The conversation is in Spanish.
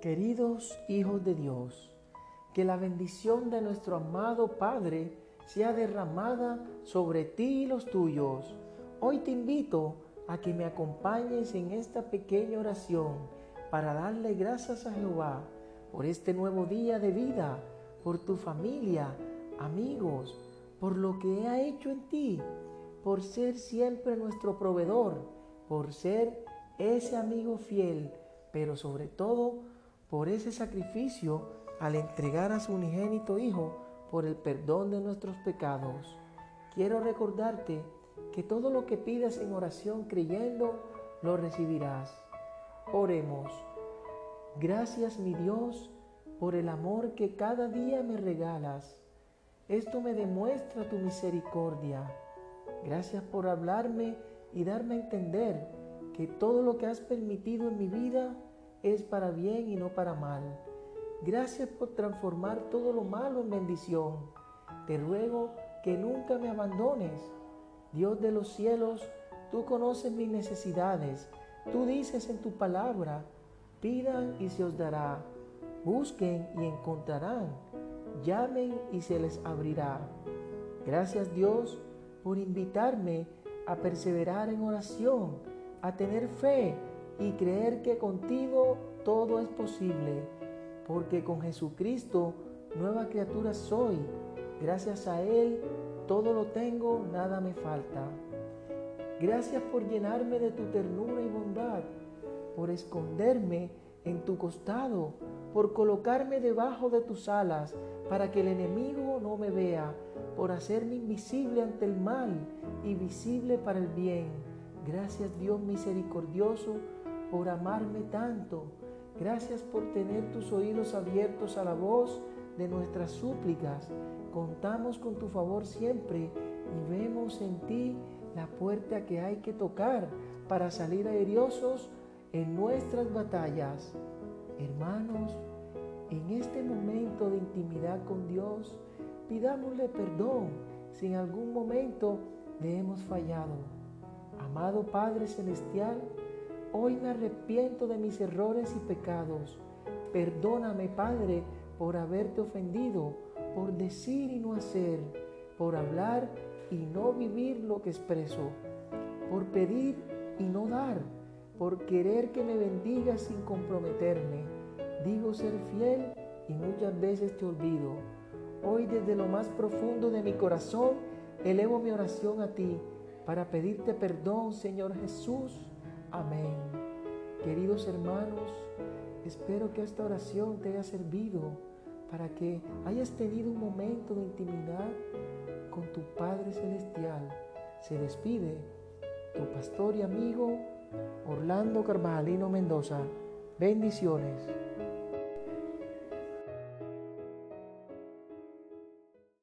Queridos hijos de Dios, que la bendición de nuestro amado Padre sea derramada sobre ti y los tuyos. Hoy te invito a que me acompañes en esta pequeña oración para darle gracias a Jehová por este nuevo día de vida, por tu familia, amigos, por lo que ha hecho en ti, por ser siempre nuestro proveedor, por ser ese amigo fiel, pero sobre todo por ese sacrificio al entregar a su unigénito Hijo por el perdón de nuestros pecados. Quiero recordarte que todo lo que pidas en oración creyendo, lo recibirás. Oremos. Gracias mi Dios por el amor que cada día me regalas. Esto me demuestra tu misericordia. Gracias por hablarme y darme a entender que todo lo que has permitido en mi vida es para bien y no para mal. Gracias por transformar todo lo malo en bendición. Te ruego que nunca me abandones. Dios de los cielos, tú conoces mis necesidades. Tú dices en tu palabra, pidan y se os dará. Busquen y encontrarán. Llamen y se les abrirá. Gracias Dios por invitarme a perseverar en oración, a tener fe y creer que contigo todo es posible, porque con Jesucristo nueva criatura soy. Gracias a Él todo lo tengo, nada me falta. Gracias por llenarme de tu ternura y bondad, por esconderme en tu costado, por colocarme debajo de tus alas, para que el enemigo no me vea, por hacerme invisible ante el mal y visible para el bien. Gracias Dios misericordioso por amarme tanto. Gracias por tener tus oídos abiertos a la voz de nuestras súplicas. Contamos con tu favor siempre y vemos en ti la puerta que hay que tocar para salir airiosos en nuestras batallas. Hermanos, en este momento de intimidad con Dios, pidámosle perdón si en algún momento le hemos fallado. Amado Padre Celestial, Hoy me arrepiento de mis errores y pecados. Perdóname, Padre, por haberte ofendido, por decir y no hacer, por hablar y no vivir lo que expreso, por pedir y no dar, por querer que me bendigas sin comprometerme. Digo ser fiel y muchas veces te olvido. Hoy desde lo más profundo de mi corazón elevo mi oración a ti para pedirte perdón, Señor Jesús Amén. Queridos hermanos, espero que esta oración te haya servido para que hayas tenido un momento de intimidad con tu Padre Celestial. Se despide tu pastor y amigo Orlando Carvajalino Mendoza. Bendiciones.